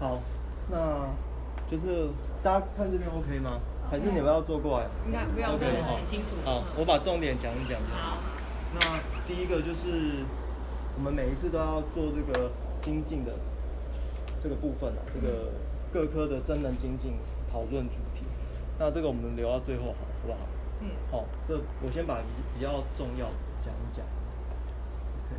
好，那就是大家看这边 OK 吗？还是你们要坐过来？应该不要 OK，对好很清楚。好，我把重点讲一讲。好，那第一个就是我们每一次都要做这个精进的这个部分啊，这个各科的真人精进讨论主题。那这个我们留到最后好，好不好？嗯，好，这我先把比比较重要的讲一讲。OK，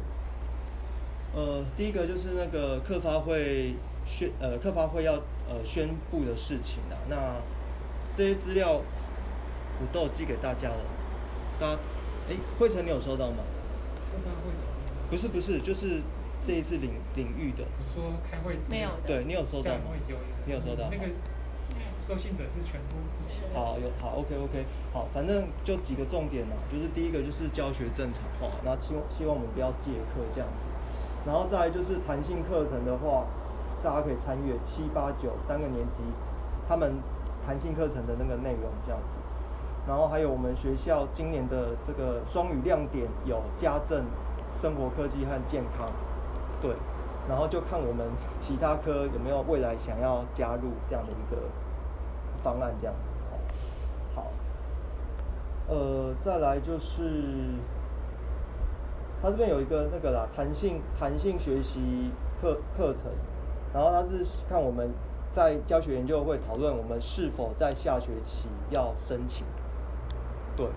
呃，第一个就是那个客发会宣呃特发会要呃宣布的事情啊，那这些资料我都有寄给大家了，大家哎，慧成你有收到吗？不是不是，就是这一次领领域的，你说开会资料没有对你有收到吗？有你有收到？那个收信者是全部一起。好，有好，OK OK，好，反正就几个重点嘛，就是第一个就是教学正常化，那希望希望我们不要借课这样子，然后再来就是弹性课程的话，大家可以参阅七八九三个年级他们弹性课程的那个内容这样子，然后还有我们学校今年的这个双语亮点有家政、生活科技和健康，对，然后就看我们其他科有没有未来想要加入这样的一个方案这样子。哦好，呃，再来就是，它这边有一个那个啦，弹性弹性学习课课程，然后他是看我们在教学研究会讨论我们是否在下学期要申请，对，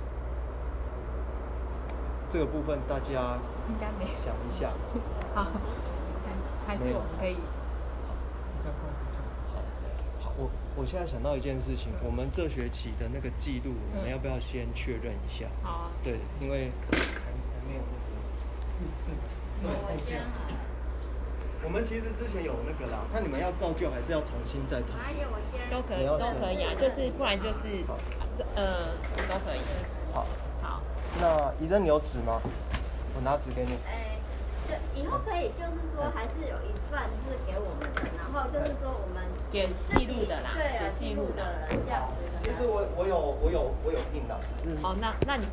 这个部分大家应该没。想一下。好，还是没有我们可以。好，好，我我现在想到一件事情，我们这学期的那个记录，我们嗯要不要先确认一下？好啊。对，因为还还没有那个。四次的，对后天我们其实之前有那个啦，那你们要照旧还是要重新再谈？还有我先都可以，都可以啊，就是不然就是这呃都可以。好，好，那怡珍你有纸吗？我拿纸给你。哎，对，以后可以就是说还是有一份是给我们的，然后就是说我们给记录的啦，对记录的这样子其实我我有我有我有印啦，只是哦，那那你，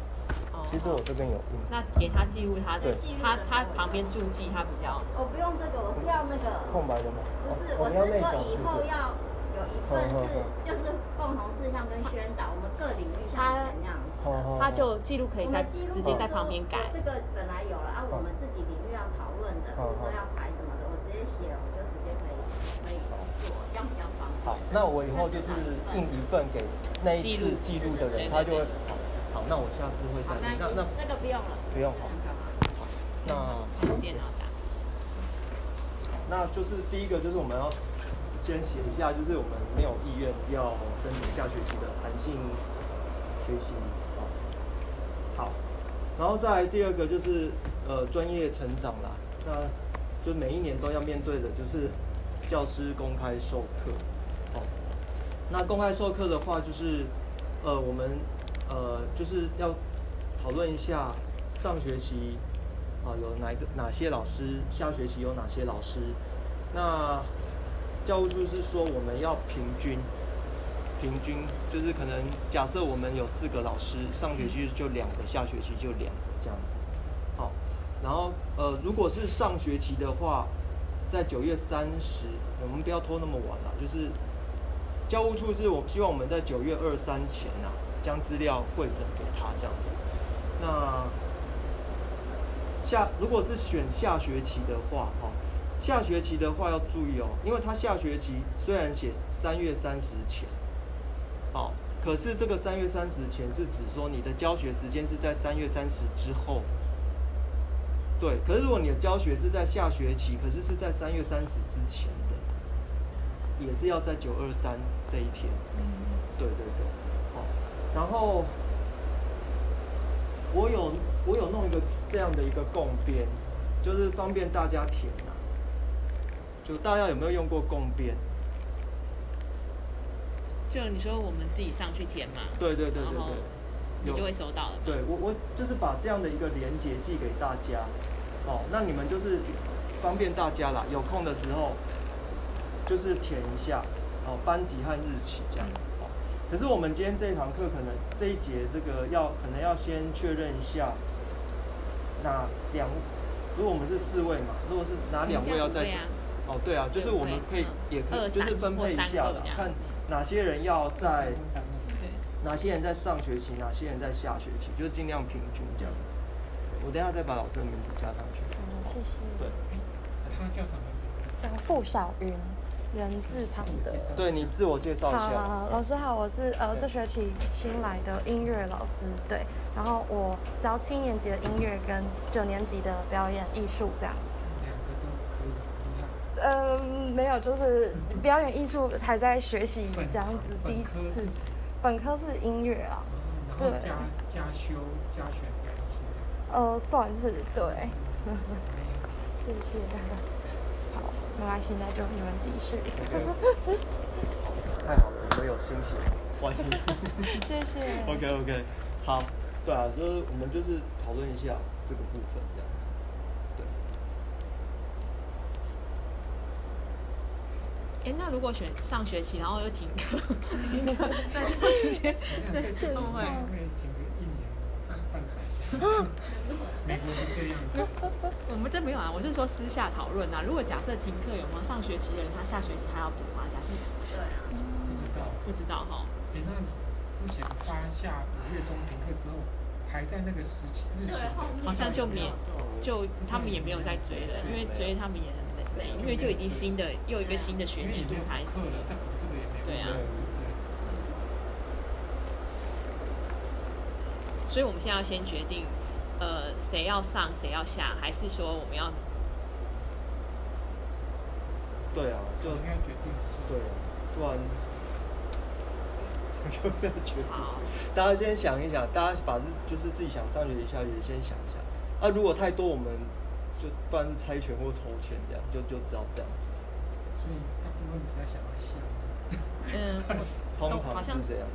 哦，其实我这边有印。那给他记录他的对，他他旁边注记他比较。我不用这个，我是要那个，空白的吗？不是，哦我是说以？后要有一份是就是共同事项跟宣导，我们各领域像以前那样子的。好好他就记录可以在直接在旁边改我。这个本来有了，啊，我们自己领域要讨论的，比如说要排什么的，我直接写了，我就直接可以可以做，这样比较方便。好，那我以后就是印一份给那一次记录的人，他就会对好。那我下次会，再印。那那这个不用了，不用好那用电脑打。那就是第一个就是我们要先写一下，就是我们没有意愿要申请下学期的弹性学习。好，好，然后再来第二个就是呃专业成长啦，那就每一年都要面对的就是教师公开授课。好，那公开授课的话，就是呃我们呃就是要讨论一下上学期啊有哪个哪些老师，下学期有哪些老师。那教务处是说我们要平均，平均就是可能假设我们有四个老师，上学期就两个，下学期就两个这样子。好，然后呃如果是上学期的话，在九月三十，我们不要拖那么晚了，就是教务处是我希望我们在九月二三前呐、将资料汇整给他这样子。那下如果是选下学期的话，哈、下学期的话要注意哦，因为他下学期虽然写三月三十前，好、可是这个三月三十前是指说你的教学时间是在三月三十之后。对，可是如果你的教学是在下学期，可是是在三月三十之前的，也是要在九二三这一天。嗯对对对，好，然后我有我有弄一个这样的一个共编，就是方便大家填啊。就大家有没有用过共编？就你说我们自己上去填嘛，对对对对对，有你就会收到了。对我我就是把这样的一个连接寄给大家，哦，那你们就是方便大家啦，有空的时候就是填一下，哦，班级和日期这样。哦，可是我们今天这一堂课可能这一节这个要可能要先确认一下，哪两，如果我们是四位嘛，如果是哪两位要在哦，对啊，就是我们可以也可以就是分配一下的，看哪些人要在，哪些人在上学期，哪些人在下学期，就是尽量平均这样子。我等一下再把老师的名字加上去。嗯，谢谢。对，他叫什么名字？叫傅小云，人字旁的。对你自我介绍一好好下。好，老师好，我是呃这学期新来的音乐老师，对，然后我教七年级的音乐跟九年级的表演艺术这样。两个都可以，嗯，没有，就是表演艺术还在学习这样子，第一次本科是。本科是音乐啊，然后对加加修加选表演术这样。呃，算是对，哎 谢谢。好，没关系，那就你们继续。太好了，我们有欣喜，欢迎。谢谢。OK OK，好，对啊，就是我们就是讨论一下这个部分这样子。对，哎，那如果选上学期，然后又停课，停课，那就直接这次对会会会停个一年半半载。美国是这样。我们这没有啊，我是说私下讨论啊。如果假设停课，有没有上学期的人，他下学期还要补吗？假设对啊，不知道。不知道哈。哎，那之前发下五月中停课之后，排在那个时期日期的，好像就免，就他们也没有再追了，因为追他们也很累，因为就已经新的又一个新的学年度开始了，再补这个也没有。对啊对所以我们现在要先决定，呃，谁要上，谁要下，还是说我们要对啊，就就应该决定一下。对啊，不然 就是要决定。好？大家先想一想，大家把自就是自己想上学期、下学期先想一下。啊，如果太多，我们就不然是猜拳或抽签这样，就就只好这样子。所以大部分比较想要下。嗯，通常是这样。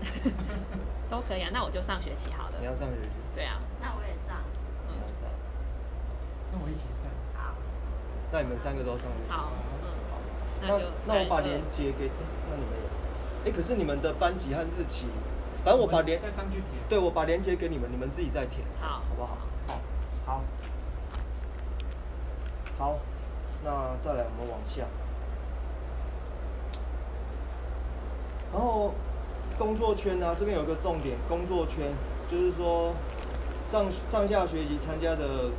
都可以啊。那我就上学期好了你。要上学期，对啊，那我也上。你要上，那我一起上。好，那你们三个都上学期。好，嗯，那就那我把链接给，那你们有？哎，可是你们的班级和日期，反正我把连，再上去填。对我把链接给你们，你们自己再填，好好不好？好，好，好，那再来我们往下，然后工作圈呢、这边有个重点，工作圈就是说上上下学期参加的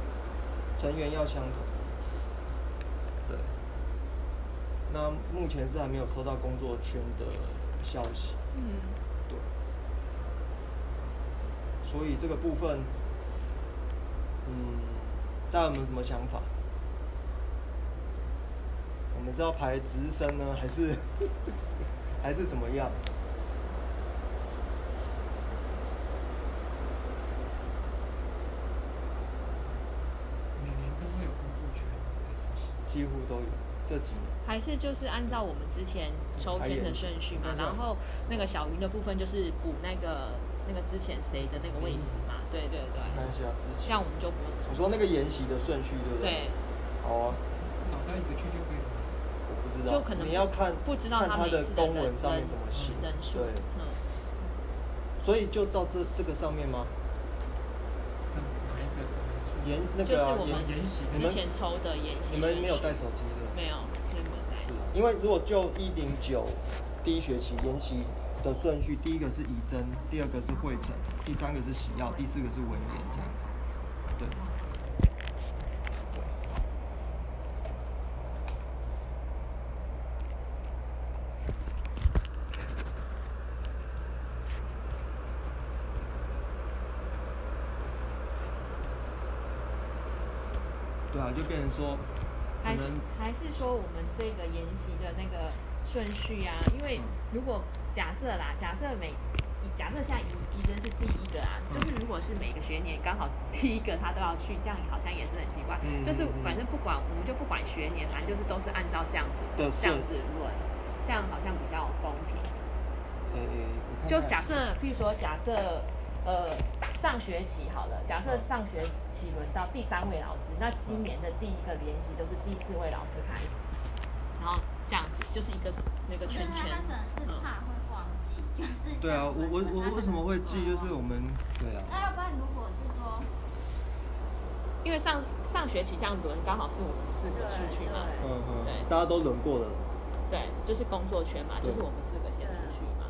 成员要相同。对，那目前是还没有收到工作圈的消息。嗯，对，所以这个部分，嗯，大家有没有什么想法？我们是要排直升呢，还是 还是怎么样？每年都会有工作圈的东西。几乎都有，这几年。还是就是按照我们之前抽签的顺序嘛，嗯然后那个小云的部分就是补那个那个之前谁的那个位置嘛，对对对，看一下之前。这样我们就不用你说那个研习的顺序对不对？对。好啊，少加一个区就可以了。我不知道，就可能你要看不知道看他的公文上面怎么写。人数，对，嗯，所以就照这这个上面吗？什哪一个什么研那个啊就是我们之前抽的延习你们没有带手机的？没有，没有带是。啊，因为如果就一零九第一学期延习的顺序，第一个是仪征，第二个是会诊，第三个是喜药，第四个是文言这样子。对。对啊，就变成说，还是还是说我们这个研习的那个顺序啊？因为如果假设啦，假设每假设现在仪仪真是第一个啊，就是如果是每个学年刚好 第一个他都要去，这样好像也是很奇怪。嗯就是反正不管我们就不管学年，反正就是都是按照这样子的这样子论，这样好像比较公平。就假设，譬如说，假设呃上学期好了，假设上学期轮到第三位老师，那今年的第一个联系就是第四位老师开始，然后这样子就是一个那个圈圈他，可能是嗯，怕会忘记，就是对啊，我我我为什么会记？就是我们对啊，那要不然如果是说，因为上上学期这样轮刚好是我们四个出去嘛，嗯嗯对，大家都轮过了。对，就是工作圈嘛，就是我们四个先出去嘛。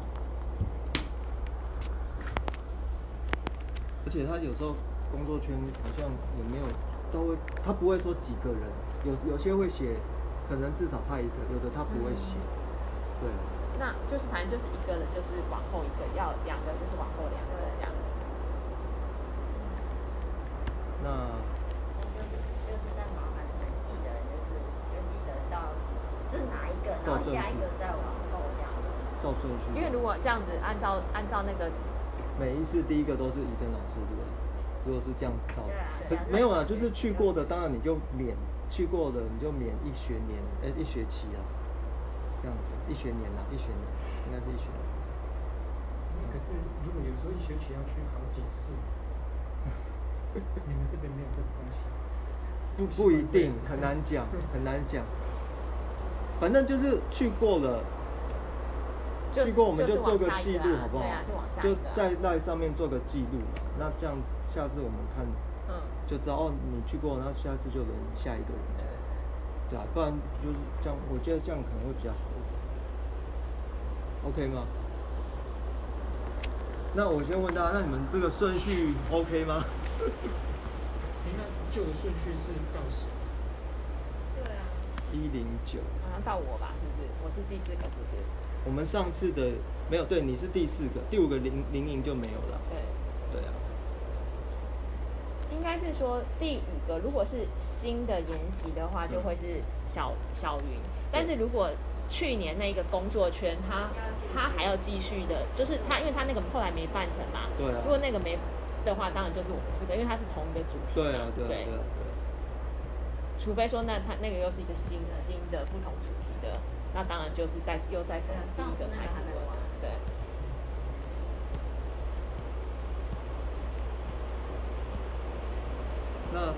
而且他有时候工作圈好像也没有，都会他不会说几个人，有有些会写，可能至少派一个，有的他不会写。对，那就是反正就是一个人就是往后一个，要两个就是往后两个这样子。那就是就是在麻烦你记得，就是就记得到是哪一个，然后下一个再往后这样。照顺序。因为如果这样子按照按照那个每一次第一个都是怡珍老师，对不对？如果是这样子照，对啊可没有啊，就是去过的，当然你就免去过的你就免一学年，哎、一学期啊，这样子，一学年啊，一学年，应该是一学年。可是如果有时候一学期要去好几次，你们这边没有这个东西。不 不一定，很难讲，很难讲。反正就是去过了，就去过我们就做个记录好不好？对啊，就往下就个啊在那上面做个记录嘛。那这样下次我们看嗯，就知道哦，你去过，那下次就轮下一个人。对啊，不然就是这样，我觉得这样可能会比较好一点。OK 吗？那我先问大家，那你们这个顺序 OK 吗？哎，那旧的顺序是到谁，对啊，一零九，好像到我吧，是不是？我是第四个，是不是？我们上次的没有，对，你是第四个，第五个零零零就没有了。对，对啊，应该是说第五个，如果是新的研习的话，就会是小小云。但是如果去年那个工作圈，他他还要继续的，就是他，因为他那个后来没办成嘛。对啊如果那个没的话，当然就是我们四个，因为他是同一个主题嘛。对啊，对啊，对啊，对啊。除非说那他那个又是一个新新的不同主题的，那当然就是再又再从第一个开始轮了。对。那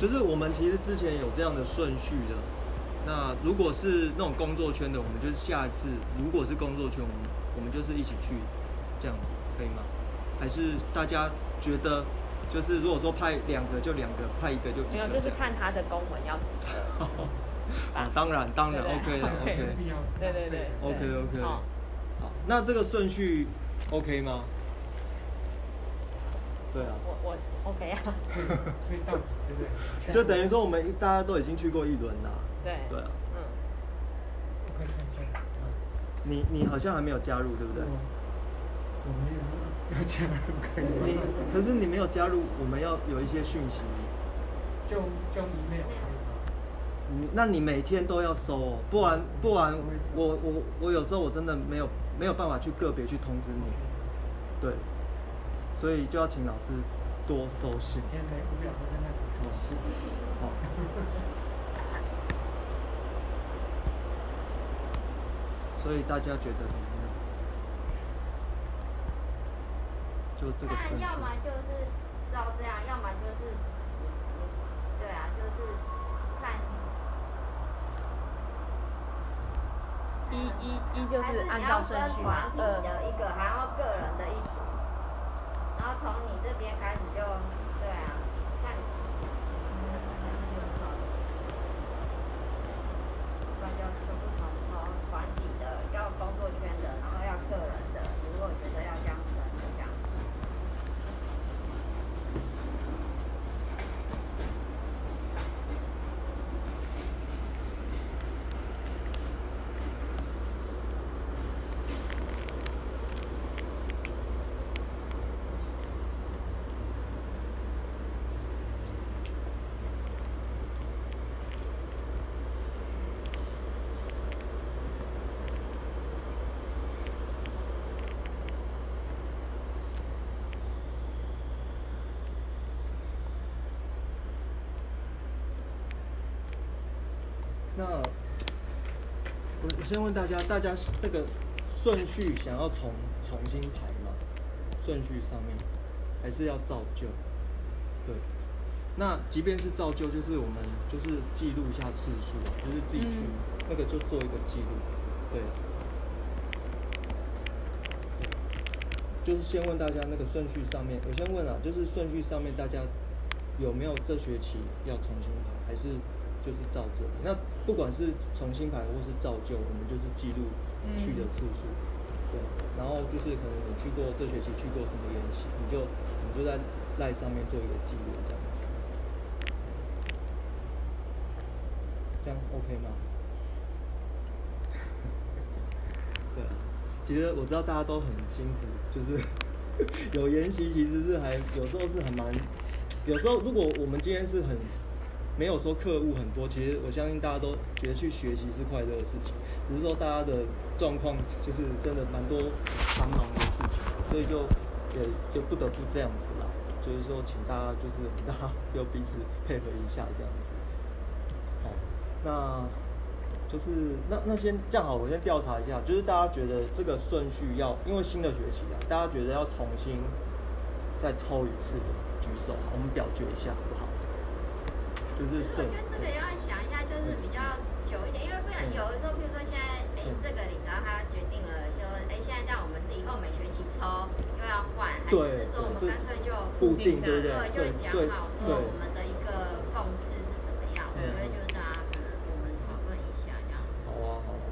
就是我们其实之前有这样的顺序的。那如果是那种工作圈的，我们就是下一次，如果是工作圈，我们我们就是一起去，这样子可以吗？还是大家觉得，就是如果说派两个就两个，派一个就一个没有，就是看他的公文要几个。啊，当然当然 OK 的对 OK。对对对。，OK OK。好，好，那这个顺序 OK 吗？对啊，我我 OK 啊。所以到底对不对？就等于说我们大家都已经去过一轮啦。对。对啊，嗯。我可以看一下。啊你你好像还没有加入，对不对？我我没有要加入可以你？可是你没有加入，我们要有一些讯息。就就 email 那你每天都要收哦，不然不然我我我我有时候我真的没有没有办法去个别去通知你，对，所以就要请老师多收信。每天没无聊都在那里看戏。好。所以大家觉得怎么样？就这个顺序。但要么就是照这样，要么就是，对啊，就是看。一一一就还是按照顺序分团体二的一个，然后个人的一组，然后从你这边开始就，对啊，看。不然就全部从从团体的，要工作圈的，然后要个人的。如果觉得要这样分，就这样。那我我先问大家，大家这个顺序想要重重新排吗？顺序上面还是要照旧？对。那即便是照旧，就是我们就是记录一下次数啊，就是自己去、嗯那个就做一个记录，对。对就是先问大家那个顺序上面，我先问啊，就是顺序上面大家有没有这学期要重新排，还是就是照这里？那不管是重新排或是照旧，我们就是记录去的次数。对，然后就是可能你去过这学期去过什么研习，你就你就在赖上面做一个记录，这样子。这样 OK 吗？对啊，其实我知道大家都很辛苦，就是 有研习，其实是还有时候是很蛮，有时候如果我们今天是很没有说课务很多，其实我相信大家都觉得去学习是快乐的事情，只是说大家的状况就是真的蛮多繁忙的事情，所以就也就不得不这样子啦。就是说，请大家就是大家要彼此配合一下这样子。好，那就是那那先这样好，我先调查一下，就是大家觉得这个顺序要，因为新的学期啊，大家觉得要重新再抽一次举手，我们表决一下？就是我觉得这个要想一下，就是比较久一点，因为不然有的时候，比如说现在，哎，这个你知道他决定了说，哎，现在这样我们是以后每学期抽又要换，还是是说我们干脆就固定对不对对，就讲好说我们的一个共识是怎么样？我觉得就是大家可能我们讨论一下这样。好啊，好啊。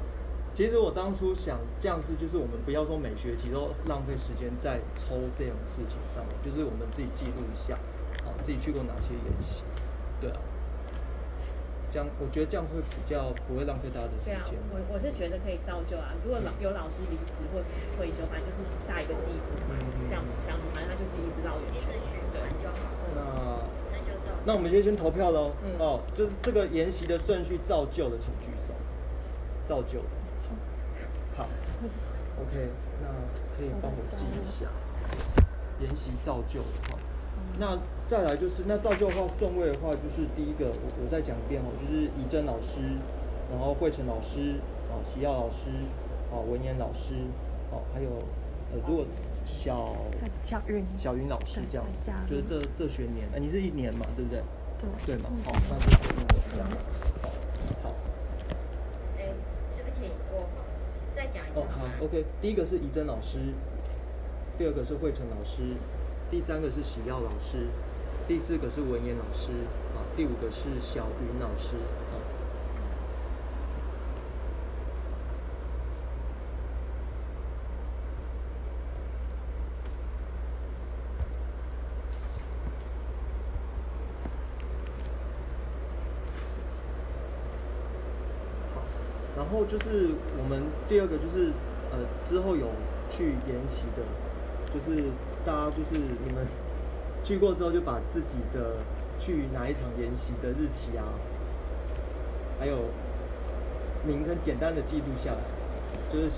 其实我当初想这样是，就是我们不要说每学期都浪费时间在抽这种事情上面，就是我们自己记录一下，好，自己去过哪些演习，对啊。这样我觉得这样会比较不会浪费大家的时对啊间。，我我是觉得可以造就啊。如果老有老师离职或是退休，反正就是下一个地步嘛，嗯这样子相处，反正他就是一直绕圆圈。对环就好，那那我们就先投票喽。嗯哦，就是这个研习的顺序造旧的，请举手。造旧的。好。OK，那可以帮我记一下。研习造旧的哈。那再来就是，那照旧的话，顺位的话，就是第一个，我我再讲一遍哦，就是怡珍老师，然后慧成老师，哦，齐耀老师，哦，文言老师，哦，还有呃，如果小小云。小云老师这样就是这这学年，哎、你是一年嘛，对不对？对。对嘛，嗯好、那就这样这样子，好，好，哎，对不起，我再讲一次哦，好，OK，第一个是怡珍老师，第二个是慧成老师，第三个是喜耀老师，第四个是文言老师，啊，第五个是小云老师，啊。然后就是我们第二个就是呃之后有去研习的，就是大家就是你们去过之后就把自己的去哪一场研习的日期啊，还有名称简单的记录下来，就是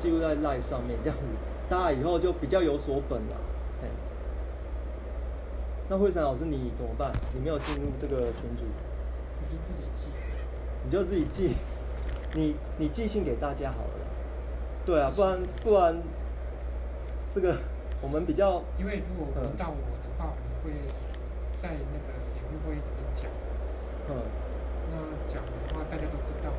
记录在 Live 上面，这样子大家以后就比较有所本了。嘿那慧晨老师你怎么办？你没有进入这个群组。你就自己记。你就自己记，你你寄信给大家好了。对啊，不然不然，这个我们比较，因为如果轮到我的话，我会在那个联会会里面讲。嗯，那讲的话，大家都知道。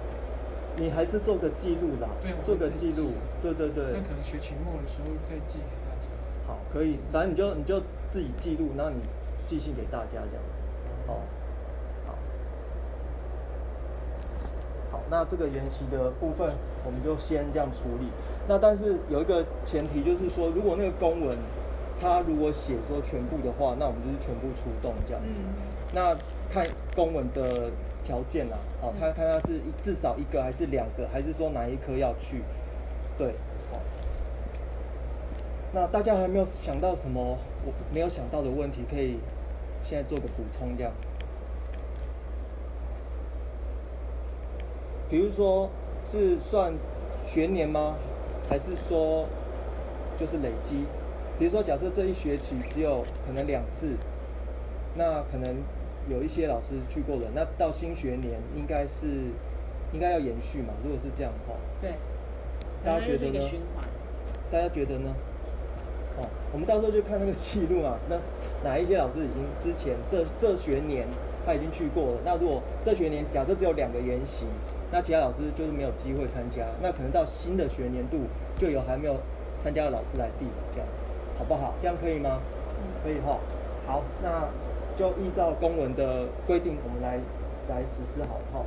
你还是做个记录啦对，做个记录，对对对那，可能学期末的时候再寄给大家。好，可以，反正你就你就自己记录，然后你寄信给大家这样子，哦，好，好，那这个研习的部分我们就先这样处理。那但是有一个前提就是说，如果那个公文他如果写说全部的话，那我们就是全部出动这样子。嗯那看公文的条件啦，哦，看看他是至少一个还是两个，还是说哪一科要去？对，好。那大家还没有想到什么我没有想到的问题，可以现在做个补充这样。比如说是算学年吗？还是说就是累积？比如说假设这一学期只有可能两次，那可能有一些老师去过了，那到新学年应该是应该要延续嘛？如果是这样的话，对，大家觉得呢。大家觉得呢？哦，我们到时候就看那个记录嘛，那哪一些老师已经之前这这学年他已经去过了，那如果这学年假设只有两个研习，那其他老师就是没有机会参加，那可能到新的学年度就有还没有参加的老师来递补，这样好不好？这样可以吗？可以哈。好，那就依照公文的规定，我们来来实施好哈。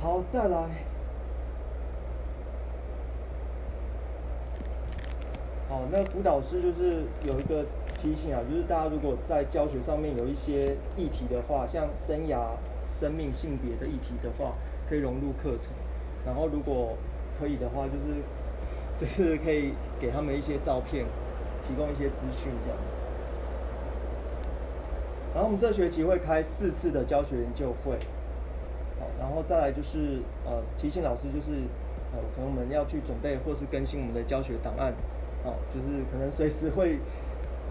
好，再来。好，那辅导师就是有一个提醒啊，就是大家如果在教学上面有一些议题的话，像生涯、生命、性别的议题的话，可以融入课程。然后如果可以的话，就是 就是可以给他们一些照片，提供一些资讯这样子。然后我们这学期会开四次的教学研究会，好，然后再来就是呃提醒老师就是呃可能我们要去准备或是更新我们的教学档案，好，就是可能随时会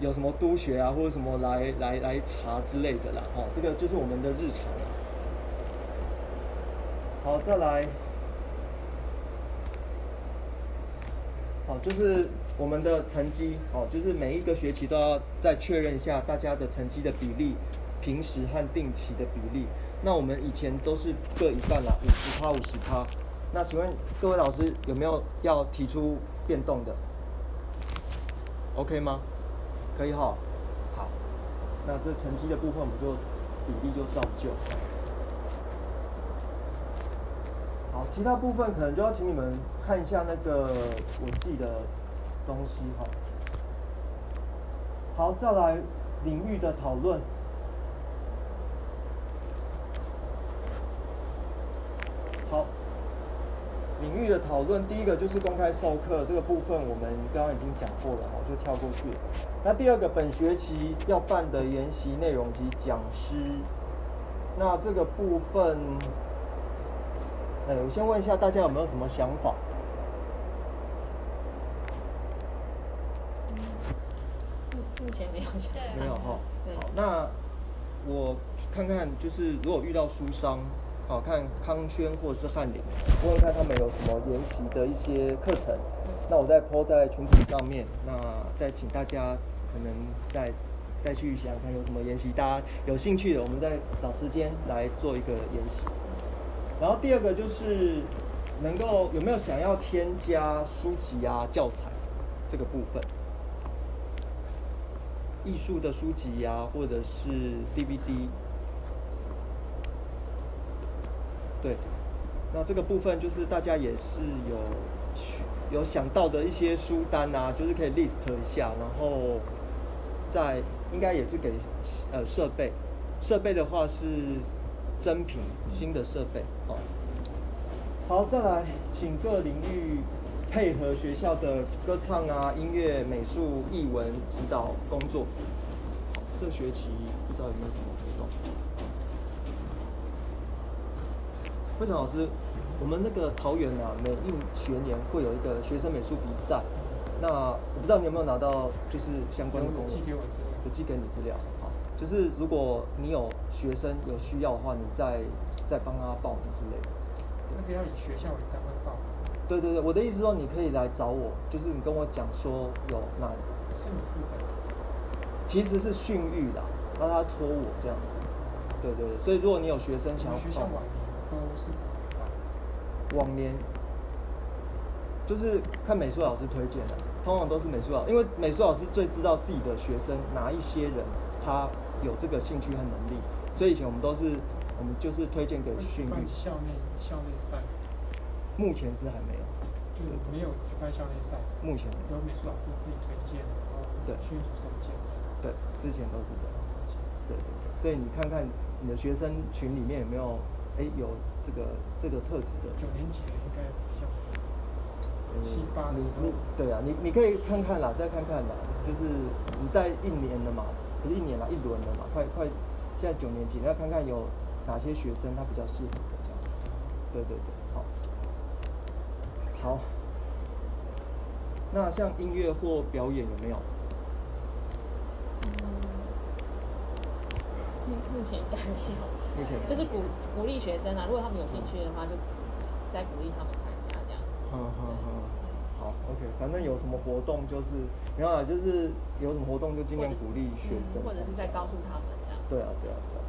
有什么督学啊或者什么来来来查之类的啦，哈，这个就是我们的日常。好，再来。好，就是我们的成绩，哦，就是每一个学期都要再确认一下大家的成绩的比例，平时和定期的比例。那我们以前都是各一半啦，五十趴五十趴。那请问各位老师有没有要提出变动的？OK 吗？可以哈。好，那这成绩的部分我们就比例就照旧。好，其他部分可能就要请你们看一下那个我记的东西哈。好，再来领域的讨论。好，领域的讨论，第一个就是公开授课这个部分，我们刚刚已经讲过了我，就跳过去。那第二个，本学期要办的研习内容及讲师，那这个部分。哎，我先问一下大家有没有什么想法？目目前没有想。没有哈。好，那我看看，就是如果遇到书商，好看康轩或者是翰林，问问看他们有什么研习的一些课程，那我再抛在群组上面，那再请大家可能再再去想想看有什么研习，大家有兴趣的，我们再找时间来做一个研习。然后第二个就是能够有没有想要添加书籍啊、教材这个部分，艺术的书籍呀，或者是 DVD，对，那这个部分就是大家也是有有想到的一些书单啊，就是可以 list 一下，然后在应该也是给呃设备，设备的话是。真品新的设备，好，好，再来，请各领域配合学校的歌唱啊、音乐、美术、艺文指导工作。这学期不知道有没有什么活动？会长老师，我们那个桃园啊，每一学年会有一个学生美术比赛，那我不知道你有没有拿到，就是相关的工寄给我资料，我寄给你资料。就是如果你有学生有需要的话，你再再帮他报名之类的。那个要以学校为单位报。对对对，我的意思说你可以来找我，就是你跟我讲说有哪。是你负责的。其实是训育的，让他托我这样子。对对对，所以如果你有学生想要学校往年都是怎么办？往年就是看美术老师推荐的，通常都是美术老师，因为美术老师最知道自己的学生哪一些人他。有这个兴趣和能力，所以以前我们都是，我们就是推荐给训练。校内校内赛。目前是还没有。就是没有举办校内赛。目前。有美术老师自己推荐，然后对之前都是这样。对对对，所以你看看你的学生群里面有没有，哎，有这个这个特质的。九年级应该比较。七八的时候。对啊，你你可以看看啦，再看看啦，就是你在一年了嘛。不是一年了，一轮了嘛，快快，现在九年级，要看看有哪些学生他比较适合这样子。对对对，好。好。那像音乐或表演有没有？目目前应该没有。目前。就是鼓鼓励学生啊，如果他们有兴趣的话，就再鼓励他们参加这样。嗯嗯嗯。好，OK，反正有什么活动就是，没有啊，就是有什么活动就尽量鼓励学生，或者是在告诉他们这样。对啊，对啊，对啊。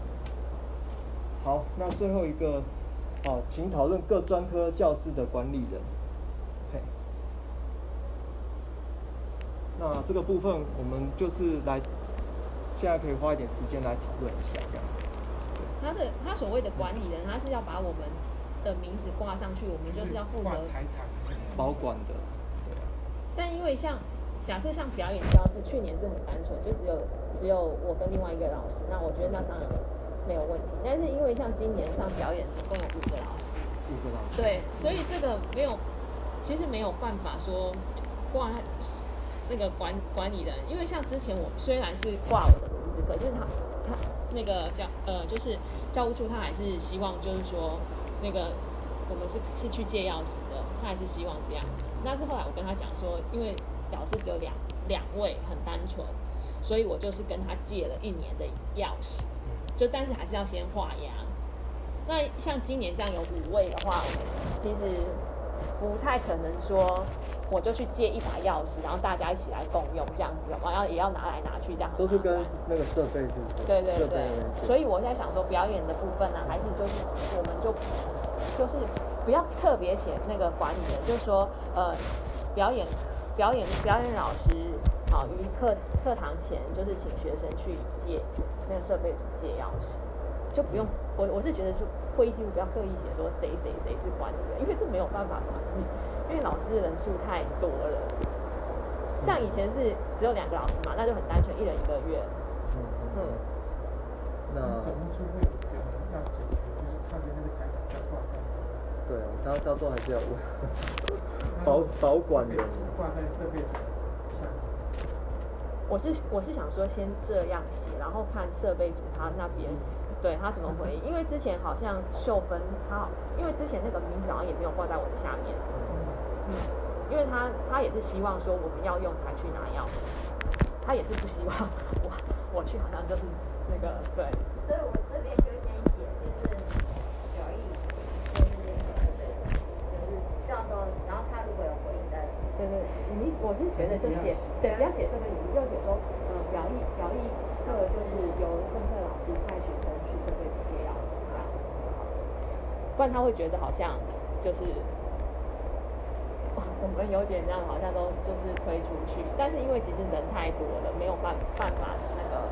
好，那最后一个，好，请讨论各专科教室的管理人。嘿，那这个部分我们就是来现在可以花一点时间来讨论一下这样子。他的他所谓的管理人，他是要把我们的名字挂上去，我们就是要负责财产。保管的，但因为像假设像表演教室，去年是很单纯，就只有只有我跟另外一个老师，那我觉得那当然没有问题。但是因为像今年上表演总共有五个老师，五个老师。对，所以这个没有，其实没有办法说挂那个管管理人，因为像之前我虽然是挂我的名字，可是他他那个教呃就是教务处他还是希望就是说那个我们是是去借钥匙的，他还是希望这样。但是后来我跟他讲说，因为表示只有两两位很单纯，所以我就是跟他借了一年的钥匙，就但是还是要先画押。那像今年这样有五位的话，其实不太可能说我就去借一把钥匙，然后大家一起来共用这样子，然后也要拿来拿去这样都是跟那个设备是？对对对所以我在想说，表演的部分呢，还是就是我们就就是不要特别写那个管理员，就是说呃，表演表演表演老师好于课课堂前就是请学生去借那个设备组借钥匙，就不用我我是觉得就会议记录不要刻意写说谁谁谁是管理员，因为是没有办法管理，因为老师人数太多了。像以前是只有两个老师嘛，那就很单纯，一人一个月。嗯嗯。那总务处会有一个要解决，就是他的那个财对啊，到到时候还是要问。保保管人。挂在设备上。我是我是想说先这样写，然后看设备组他那边对他怎么回应，因为之前好像秀芬他，因为之前那个名字好像也没有挂在我的下面，嗯，因为他他也是希望说我们要用才去拿药，他也是不希望 我我去好像就是那个对，所以我这边就先写，就是表意，就是对就是这样说，然后他如果有回应再。对对，你我是觉得就写对，不要写这个，你就写说呃表意表意课就是由政课老师派学生去设备组借钥匙这样子就好，不然他会觉得好像就是。哇我们有点这样，好像都就是推出去，但是因为其实人太多了，没有办办法那个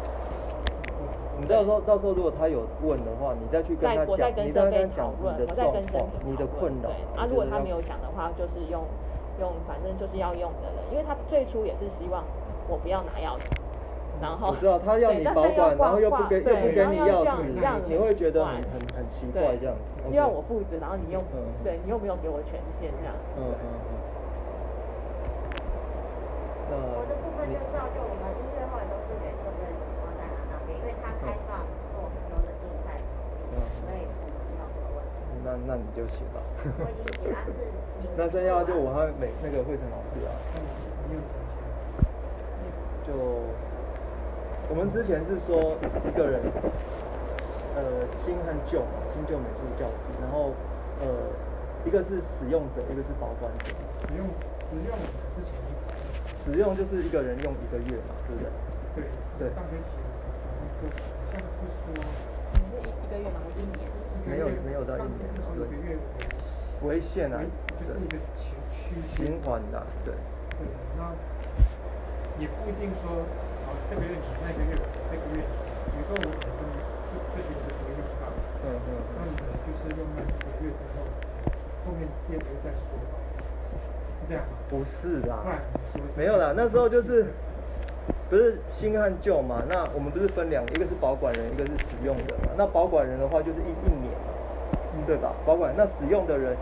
你到时候到时候如果他有问的话，你再去跟他讲，你再跟他讲你的状况你的困扰。啊，如果他没有讲的话，就是用用反正就是要用的人，因为他最初也是希望我不要拿钥匙，然后我知道他要对但你保管，是要挂然后又不给又对不给你钥然后要这样这样匙，你会觉得很很很奇对怪这样子。又要我负责，然后你又嗯对你又没有给我权限这样，嗯嗯嗯。我的部分就是要就我们音乐会都是给设备组放在他那边，因为他开放做很多的竞赛，嗯所以我们没有这个问题。那那你就写吧。那剩下就我和美那个慧成老师啊，就我们之前是说一个人，呃，新和旧嘛，新旧美术教室，然后呃，一个是使用者，一个是保管者。使用使用之前一使用就是一个人用一个月嘛，对不对？对对上学期的时候，像是说你是一一个月吗？一年？没有没有到一上年次是说一个月为限啊，就是一个对，循循环的，对，对，那也不一定说，好这个月你那个月我这个月你，比如说我可能这这学期的时候用到，嗯嗯那你可能就是用那几个月之后，后面第二个月再说吧，是这样吗？不是啦没有啦，那时候就是不是新和旧嘛？那我们不是分两个，一个是保管人，一个是使用人嘛。那保管人的话就是一一年嘛，对吧？保管那使用的人，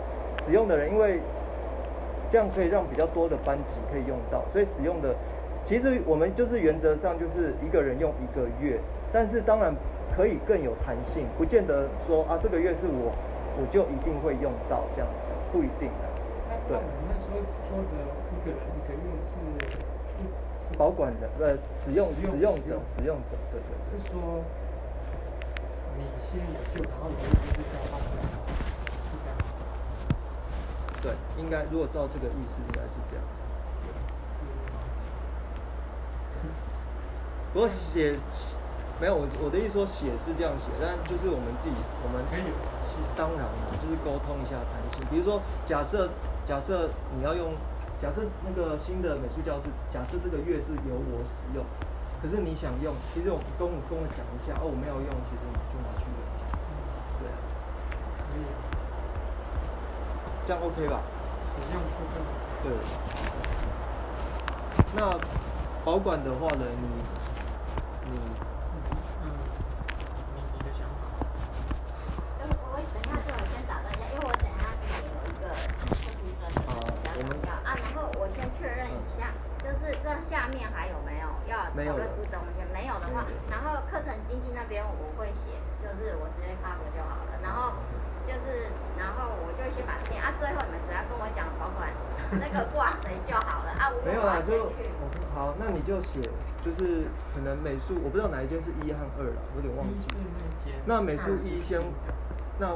使用的人因为这样可以让比较多的班级可以用到，所以使用的其实我们就是原则上就是一个人用一个月，但是当然可以更有弹性，不见得说啊这个月是我我就一定会用到这样子，不一定的。对那时候说的一个人保管人呃使用使用使用者使用者对对对。是说你先有就，然后有一天就交换这样，是这样？对，应该如果照这个意思，应该是这样子。是不过写没有我我的意思说写是这样写，但就是我们自己我们可以当然了，就是沟通一下弹性。比如说假设假设你要用假设那个新的美术教室，假设这个月是由我使用，可是你想用，其实我跟我跟我讲一下，哦，我没有用，其实你就拿去用。对啊，可以这样 OK 吧？使用部分。对。那保管的话呢，你你嗯，你你的想法？呃我等一下最好先打断一下，因为我等一下也有一个特殊生的家长要啊，然后我先确认一下，就是这下面还有没有要讨论出东西？没有的话，然后课程经济那边我会写，就是我直接 cover 就好了，然后就是然后我就先把这边啊，最后你们只要跟我讲保管 那个挂谁就好了啊，我没有啊，就。好，那你就写，就是可能美术，我不知道哪一间是一和二了，有点忘记。那美术一先，那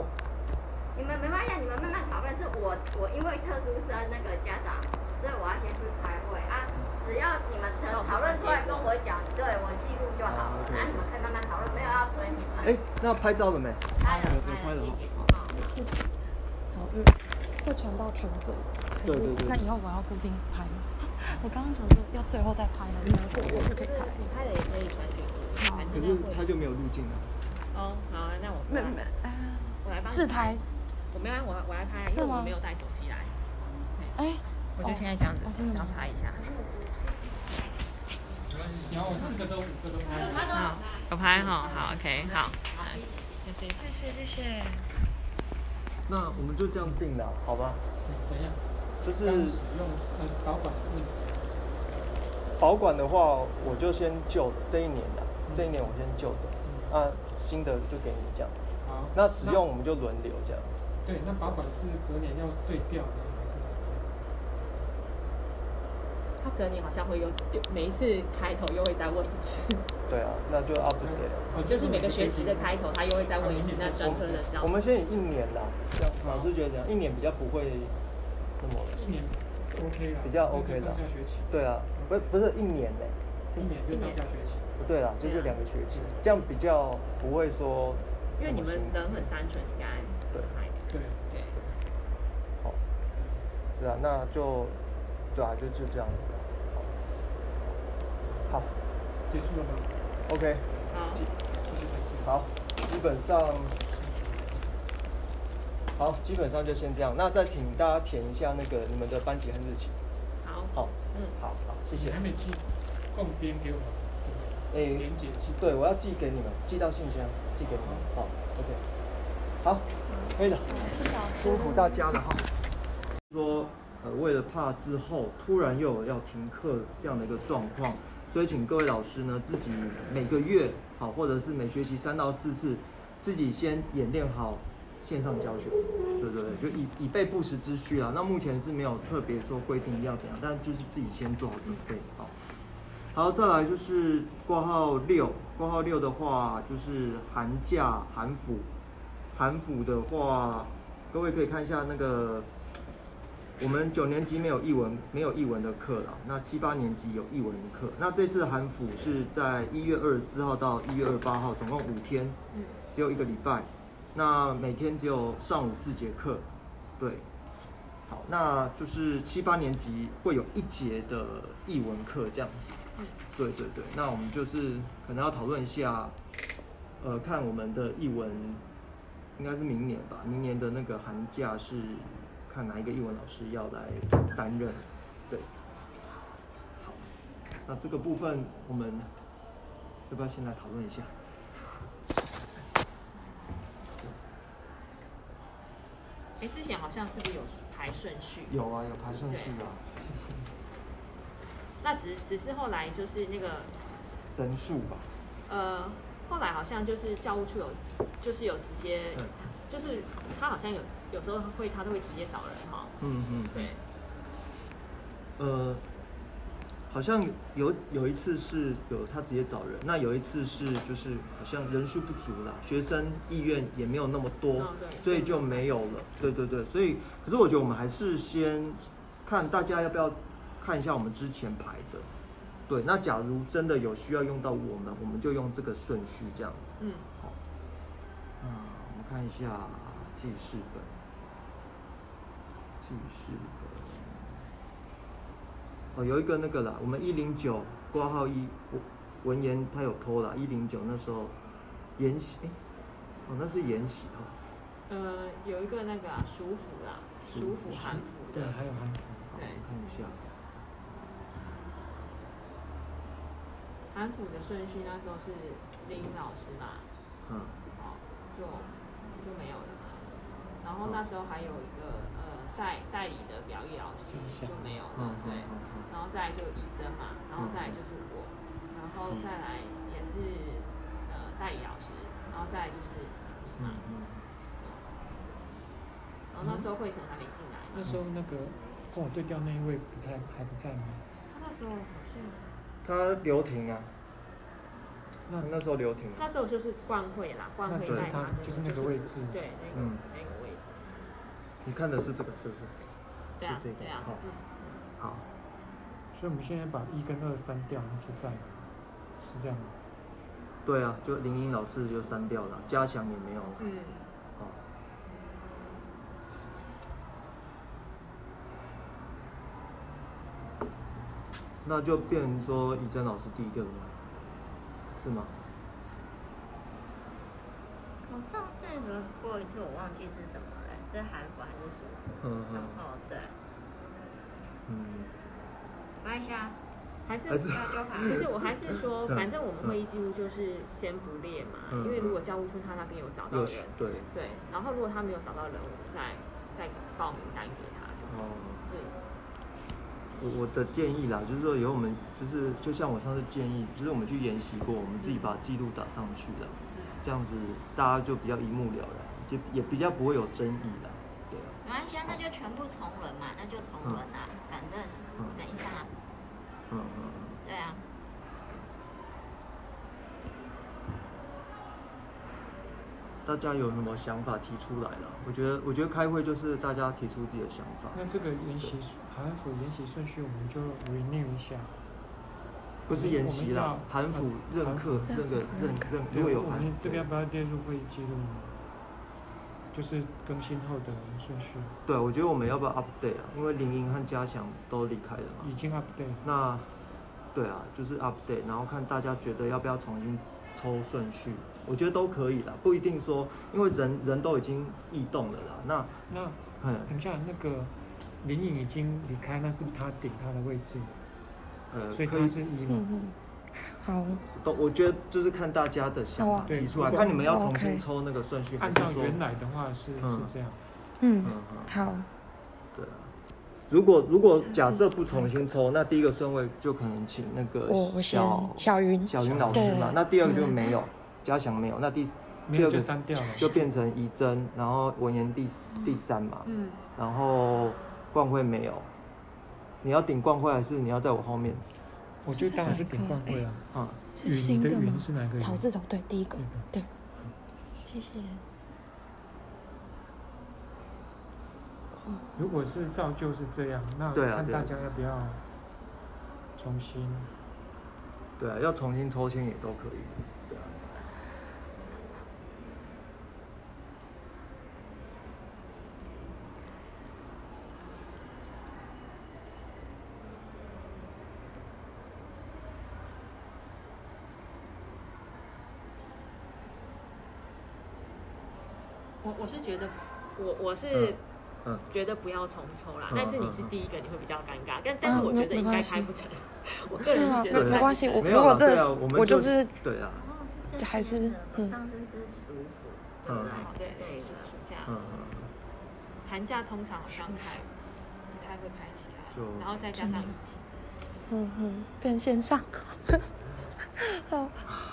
你们没关系，你们慢慢讨论。是我我因为特殊生那个家长，所以我要先去开会啊。只要你们的讨论出来跟我讲，对我记录就好了。那你们可以慢慢讨论，没有要催你们。哎，那拍照了没？拍了拍了，谢谢。好。谢谢。好，嗯，会传到群组。对对对那以后我要固定拍吗？我刚刚想说要最后再拍，还是过程就可以拍？你拍的也可以传群组，反可是他就没有路径了。哦，好啊，那我没没，呃，我来帮自拍。我没有，我我来拍，因为我没有带手机来。哎，我就现在这样子这样拍一下。然后我四个都五个都拍了。好，有拍哈，好，OK，好。谢谢谢谢。那我们就这样定了，好吧？怎样？就是使用呃保管是保管的话，我就先旧这一年的，这一年我先旧的，那，新的就给你这样。好。那使用我们就轮流这样。对，那保管是隔年要对调呢，还是怎么样？他隔年好像会有，每一次开头又会再问一次，对啊，那就 up to date。哦就是每个学期的开头，他又会再问一次那专科的教我。们先以一年啦，这样老师觉得怎样？一年比较不会那么一年是 OK 的，比较 OK 的个上下学期。对啊，不不是一年嘞、一年就上下学期。不对啦，就是两个学期，这样比较不会说因为你们人很单纯，应该对。对，对，好，对啊，那就对啊，就就这样。好，结束了吗？，OK，好，基本上，好，基本上就先这样。那再请大家填一下那个你们的班级和日期。好，好，嗯，好好，谢谢你。还没寄共编给我们，诶连结寄。对，我要寄给你们，寄到信箱，寄给你们。好，OK，好，可以的，辛苦大家了哈。说，呃，为了怕之后突然又有要停课这样的一个状况，所以请各位老师呢自己每个月好，或者是每学期三到四次，自己先演练好线上教学，对对对，就以以备不时之需啊。那目前是没有特别说规定要怎样，但就是自己先做好准备好。好，再来就是挂号六，挂号六的话就是寒假寒辅，寒辅的话，各位可以看一下那个，我们九年级没有译文，没有译文的课了，那七八年级有译文课。那这次韩辅是在一月二十四号到一月二十八号，总共五天，嗯，只有一个礼拜，那每天只有上午四节课，对。好，那就是七八年级会有一节的译文课这样子。对对对，那我们就是可能要讨论一下，呃，看我们的译文应该是明年吧，明年的那个寒假是看哪一个英文老师要来担任，对。好，那这个部分我们要不要先来讨论一下？哎，之前好像是不是有排顺序？有啊，有排顺序啊。那只只是后来就是那个人数吧，呃，后来好像就是教务处有，就是有直接，就是他好像有有时候会他都会直接找人哈，嗯嗯，对，呃，好像有有一次是有他直接找人，那有一次是就是好像人数不足了，学生意愿也没有那么多，哦所以就没有了。对对对，所以可是我觉得我们还是先看大家要不要看一下我们之前排的。对，那假如真的有需要用到我们，我们就用这个顺序这样子。嗯，好，那我们看一下记事本，记事本。哦，有一个那个啦，我们一零九挂号一，我文言他有拖啦，一零九那时候延禧，哎、哦那是延禧哈，呃，有一个那个啊，蜀府啦，蜀府韩府对，的，还有韩服，好，对。我看一下，韩府的顺序那时候是林老师嘛，嗯，哦，就就没有了嘛。然后那时候还有一个呃代代理的表演老师就没有了嗯，对。然后再来就以真嘛，然后再来就是我，然后再来也是呃代理老师，然后再来就是你嗯嘛。嗯，然后那时候惠成还没进来，那时候那个跟我对调那一位不太还不在吗？他那时候好像他留停啊，那那时候留停，那时候就是冠会啦，冠会带那个就是那个位置对，那个、嗯那个你看的是这个是不是？对啊是这个对啊，好嗯好，所以我们现在把一跟二删掉，那就在，是这样吗？对啊，就林英老师就删掉了，嘉祥也没有了，嗯，哦。那就变成说以真老师第一个了吗？是吗？我上次轮过一次，我忘记是什么了，是韩国还是什么？嗯嗯。然后对，嗯，马来西亚还是 不是，我还是说，嗯反正我们会议记录就是先不列嘛，嗯因为如果教务处他那边有找到人，对。对，然后如果他没有找到人，我们再再报名单给他就好。哦。对，我我的建议啦，就是说以后我们就是就像我上次建议，就是我们去研习过，我们自己把记录打上去了，这样子大家就比较一目了然，就也比较不会有争议啦。对啊，没关系啊，那就全部从人嘛，那就从人啊，反正嗯没差。嗯嗯对啊，大家有什么想法提出来了？我觉得我觉得开会就是大家提出自己的想法，那这个研习韩服研习顺序，我们就 renew 一下。不是研习啦，韩府任课韩那个任任对我如果有韩们这个要不要列入会议记录呢？就是更新后的顺序，对，我觉得我们要不要 update 啊？因为林英和嘉祥都离开了嘛。已经 update。那对啊，就是 update，然后看大家觉得要不要重新抽顺序，我觉得都可以啦，不一定说，因为人人都已经异动了啦。那那嗯等一下，那个林颖已经离开，那是不是他顶他的位置？呃，所以可以他是一嘛？嗯嗯，好，都，我觉得就是看大家的想法提出来，看你们要重新抽那个顺序，还按是说照原来的话是嗯。是这样。嗯好，对啊。如果如果假设不重新抽，那第一个顺位就可能请那个小小云，小云老师嘛，那第二个就没有，嘉祥没有，那第第二个删掉了。就变成怡珍，然后文言第第三嘛，嗯，然后冠辉没有，你要顶冠辉还是你要在我后面？我觉得当然是顶冠会啊。啊、是云你的新的吗云？是哪个云？草字头，对，第一个这，个。对，谢谢。如果是照旧是这样，那看大家要不要重新。对啊，要重新抽签也都可以，我我是觉得，我我是嗯。嗯觉得不要重抽啦，嗯但是你是第一个，你会比较尴尬，但但是我觉得应该开不成，我个人没没关系，我没有啦如果这我们就就是对啊，还是次嗯。上次是舒服，对嗯不对？对？暑假，嗯嗯。寒假通常好像开不太会排起来，然后再加上疫情，嗯哼，变线上。好，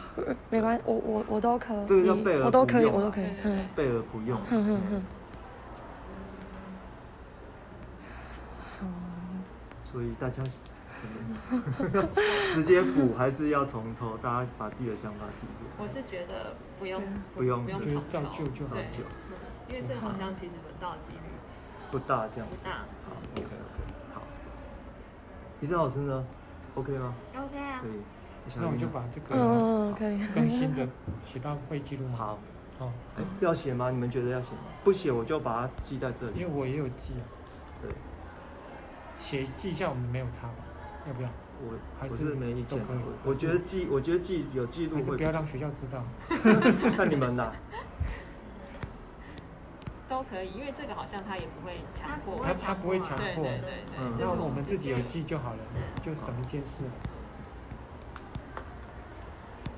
没关系，我我我都可这个叫备我都可以，我都可以嗯备而不用。哼哼哼。所以大家是 直接补还是要重抽？大家把自己的想法提出来。我是觉得不用不用不用重抽，就好照旧因为这好像其实轮到的几率不大这样子。不大。好，OK OK，好。医生老师呢？OK 吗？OK 啊可，以。小那我就把这嗯，个可以。更新的写到会记录嘛。好。哦，哎，要写吗？你们觉得要写吗？不写我就把它记在这里。因为我也有记啊，对，写记一下我们没有差吧？要不要？我还是没意见都可以我我觉得记我觉得记有记录还是会不要让学校知道？那你们呢。都可以，因为这个好像他也不会强迫。他他不会强迫，对对对对，嗯那这是我们自己有记就好了，就省一件事。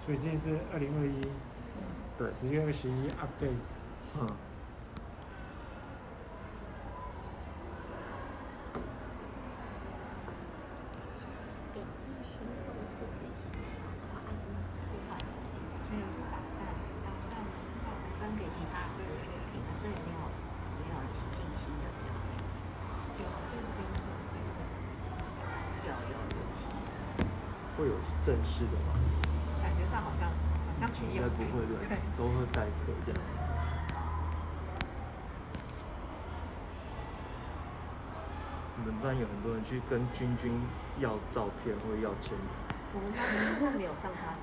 所以今天是二零二一对，十月二十一 update，嗯。嗯，打散，打散，分给其他人的水平，所以没有没有进新的表演，有有有新的。会有正式的吗？应该不会的，都会代课这样。你们班有很多人去跟君君要照片或者要签名，我们班没有上他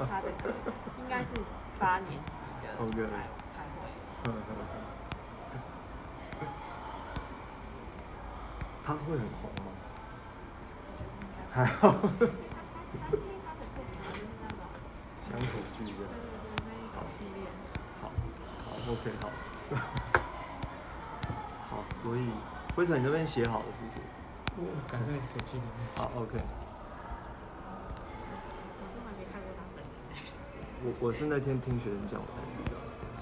他的课，应该是八年级的才才会。他会很红吗？还好，他他因为他的作品好像是那种香口剧这样。那一个系列。好，好，OK，好。好，所以辉成你这边写好了是不是？我赶在手机里面。好，OK。我。我我是那天听学生讲我才知道。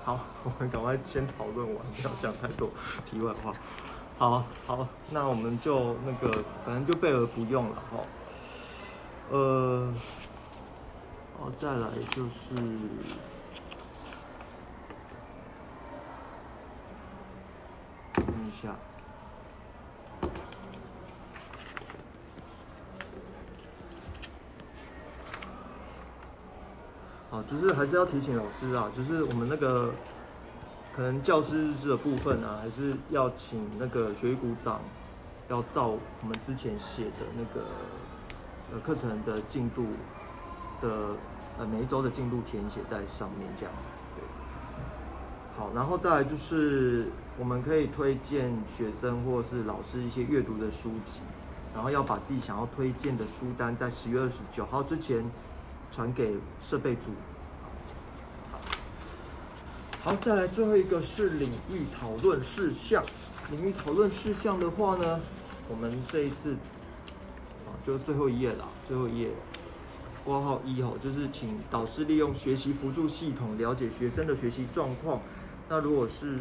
好，我们赶快先讨论完，不要讲太多题外话。好好，那我们就那个，反正就备而不用了哈。呃，哦，再来就是，看一下。好，就是还是要提醒老师啊，就是我们那个可能教师日志的部分啊，还是要请那个学艺股长要照我们之前写的那个呃课程的进度的呃每一周的进度填写在上面这样。对，好，然后再来就是我们可以推荐学生或是老师一些阅读的书籍，然后要把自己想要推荐的书单在十月二十九号之前传给设备组。好，再来最后一个是领域讨论事项。领域讨论事项的话呢，我们这一次啊，就是最后一页了，最后一页，挂号一吼，就是请导师利用学习辅助系统了解学生的学习状况。那如果是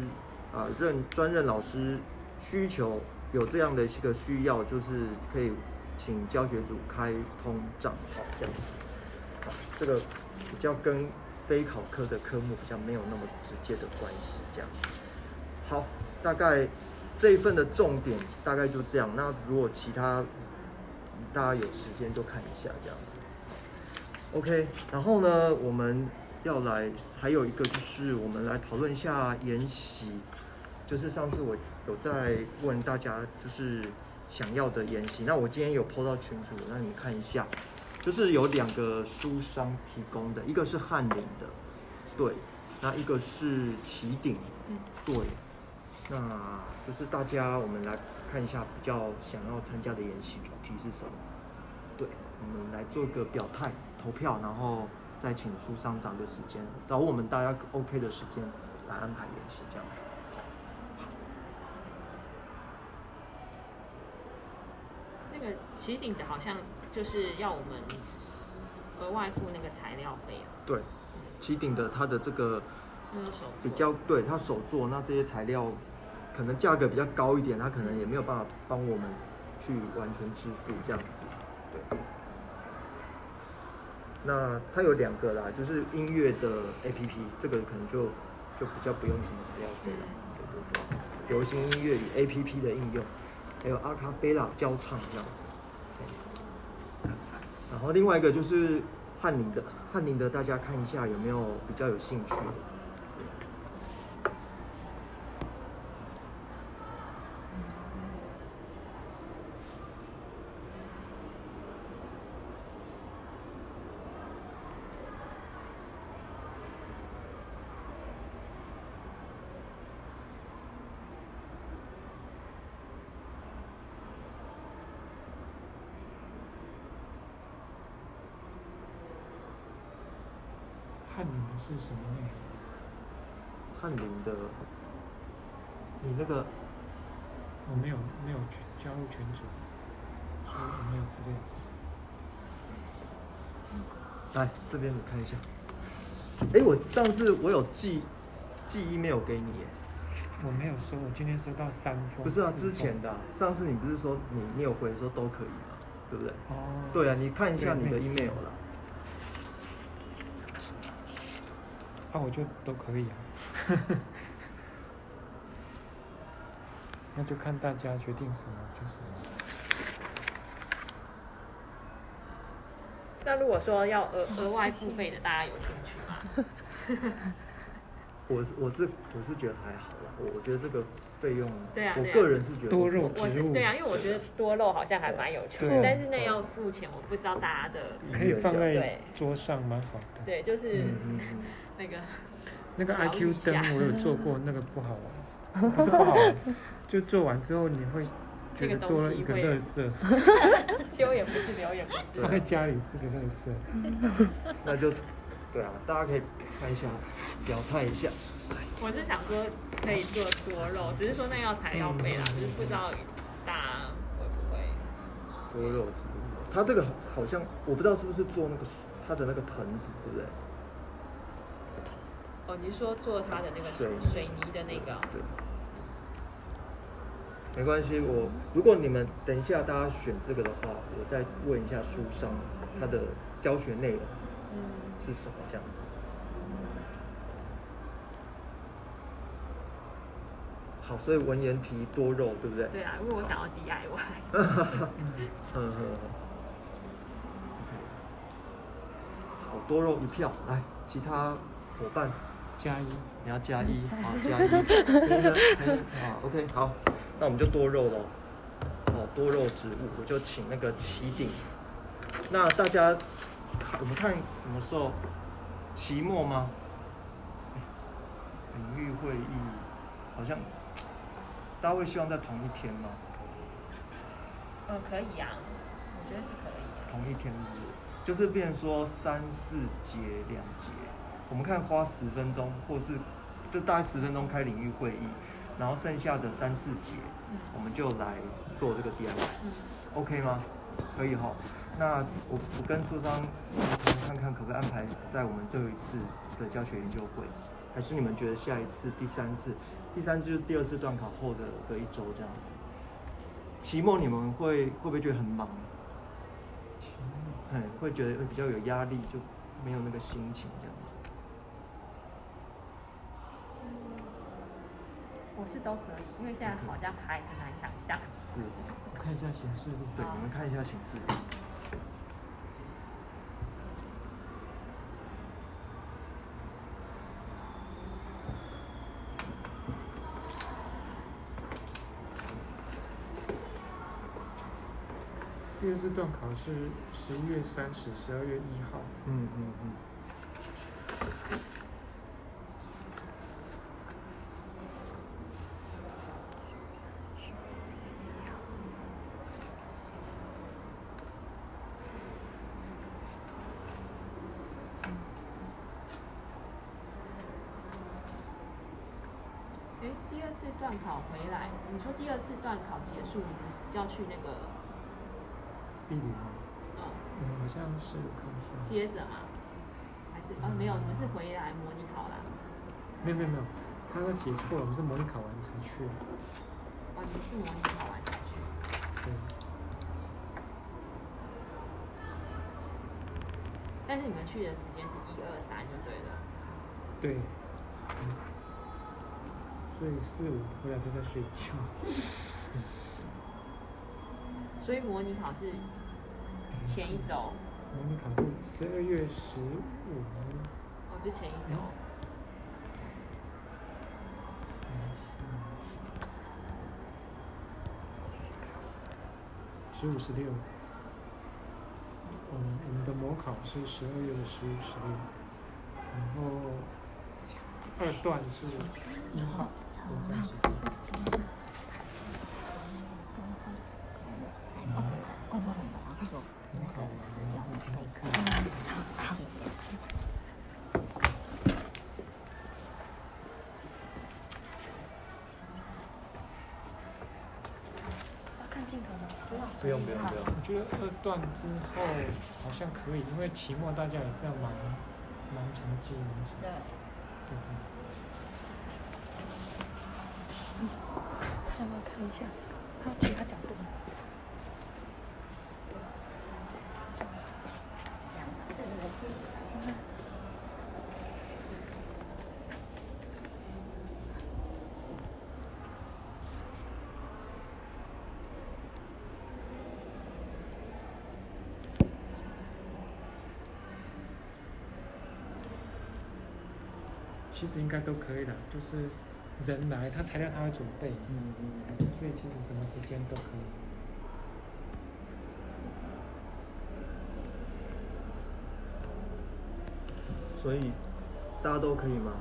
啊任专任老师需求有这样的一个需要，就是可以请教学组开通账号这样子。这个比较跟非考科的科目比较没有那么直接的关系，这样子。好，大概这一份的重点大概就这样。那如果其他 大家有时间就看一下这样子。OK，然后呢，我们要来还有一个就是我们来讨论一下研习，就是上次我有在问大家就是想要的研习，那我今天有 PO 到群组，那你们看一下。就是有两个书商提供的，一个是翰林的，对，那一个是启鼎，嗯，对，那就是大家我们来看一下比较想要参加的研习主题是什么，对，我们来做个表态投票，然后再请书商找个时间，找我们大家 OK 的时间来安排演习这样子。那个起顶的好像就是要我们额外付那个材料费啊，对，启鼎的它的这个比较对它手做，那这些材料可能价格比较高一点，它可能也没有办法帮我们去完全支付这样子。对，那它有两个啦，就是音乐的 APP，这个可能就就比较不用什么材料费了。对对对，流行音乐与 APP 的应用，还有阿卡贝拉教唱这样子。然后另外一个就是翰林的，翰林的大家看一下有没有比较有兴趣的。探灵的是什么内容？翰林的，你那个我没有没有加入群组，所以我没有资料。来这边你看一下。哎，我上次我有寄寄 email 给你耶。我没有收，我今天收到三封。不是啊，之前的啊、上次你不是说你你有回说都可以吗？对不对？哦。对啊，你看一下你的 email 啦。啊，我就都可以啊。那就看大家决定什么就是。那如果说要额额外付费的，大家有兴趣吗？我是我是我是觉得还好啦，我我觉得这个费用，我对啊对啊个人是觉得多肉我是植物对啊，因为我觉得多肉好像还蛮有趣的，但是那要付钱，我不知道大家的可以放在桌上，蛮好的。对，就是 那个 那个 IQ 灯我有做过，那个不好玩，不是不好玩，就做完之后你会觉得多了一个特色，丢也不是，留也不是。放在家里是个特色。那就对啊，大家可以看一下，表态一下。我是想说可以做多肉，只是说那要材料费啦，嗯就是不知道大家会不会。多肉植物，它这个好像我不知道是不是做那个它的那个盆子，对不对？哦，你是说做它的那个水水泥的那个？对。没关系，我如果你们等一下大家选这个的话，我再问一下书上它的教学内容嗯，是什么这样子。好，所以文言题多肉，对不对？对啊，因为我想要 DIY。嗯嗯嗯。好，多肉一票，来，其他伙伴加一，你要加一，好加一，好，OK，好，那我们就多肉喽。哦，多肉植物，我就请那个起顶。那大家，我们看什么时候？期末吗？领域会议好像，大家会希望在同一天吗？嗯，可以啊，我觉得是可以的。同一天日，就是变成说三四节两节，我们看花十分钟，或是就大概十分钟开领域会议，然后剩下的三四节，我们就来做这个 DIY，OK 嗯吗？可以哈。那我我跟苏商看看可不可以安排在我们最后一次的教学研究会，还是你们觉得下一次第三次，第三次就是第二次段考后的的一周这样子。期末你们会会不会觉得很忙？嗯，会觉得会比较有压力，就没有那个心情这样子。我是都可以，因为现在好像还很难想象。是，我看一下显示录。对，你们看一下形式。第二次段考是十一月三十、十二月一号。嗯嗯嗯。哎，第二次段考回来，你说第二次段考结束，你们要去那个地理吗？嗯嗯，好像是我看一下。接着吗？还是哦没有，你们是回来模拟考啦？没有没有没有，他都写错了，我们是模拟考完才去。哦，你们是模拟考完才去。对。但是你们去的时间是一二三就对了。对。嗯所以四五回来都在睡觉。所以模拟考是前一周，模拟考是十二月十五。哦，就前一周。嗯十五、十六。嗯，我们的模考是十二月的十五、十六，然后二段是一号跟三十号。模考完然后不用不用不用。我觉得二段之后好像可以，因为期末大家也是要忙忙成绩忙什么，对，对不对？要不要看一下？还有其他角度吗？其实应该都可以的，就是人来，他材料他会准备，嗯嗯。所以其实什么时间都可以。所以大家都可以吗？